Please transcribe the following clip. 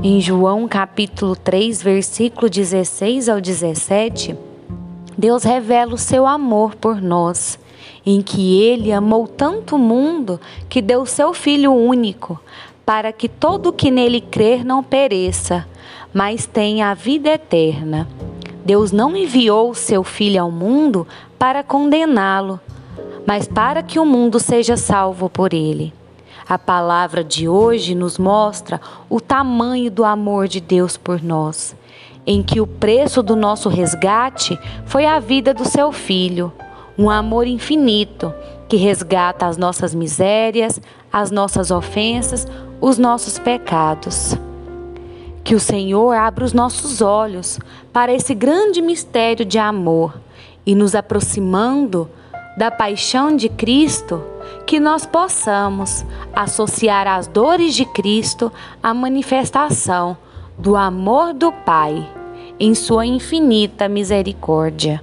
Em João capítulo 3, versículo 16 ao 17, Deus revela o seu amor por nós, em que ele amou tanto o mundo que deu seu filho único, para que todo que nele crer não pereça, mas tenha a vida eterna. Deus não enviou seu filho ao mundo para condená-lo, mas para que o mundo seja salvo por ele. A palavra de hoje nos mostra o tamanho do amor de Deus por nós, em que o preço do nosso resgate foi a vida do seu filho, um amor infinito que resgata as nossas misérias, as nossas ofensas, os nossos pecados. Que o Senhor abra os nossos olhos para esse grande mistério de amor e nos aproximando da paixão de Cristo, que nós possamos associar as dores de Cristo à manifestação do amor do Pai em Sua infinita misericórdia.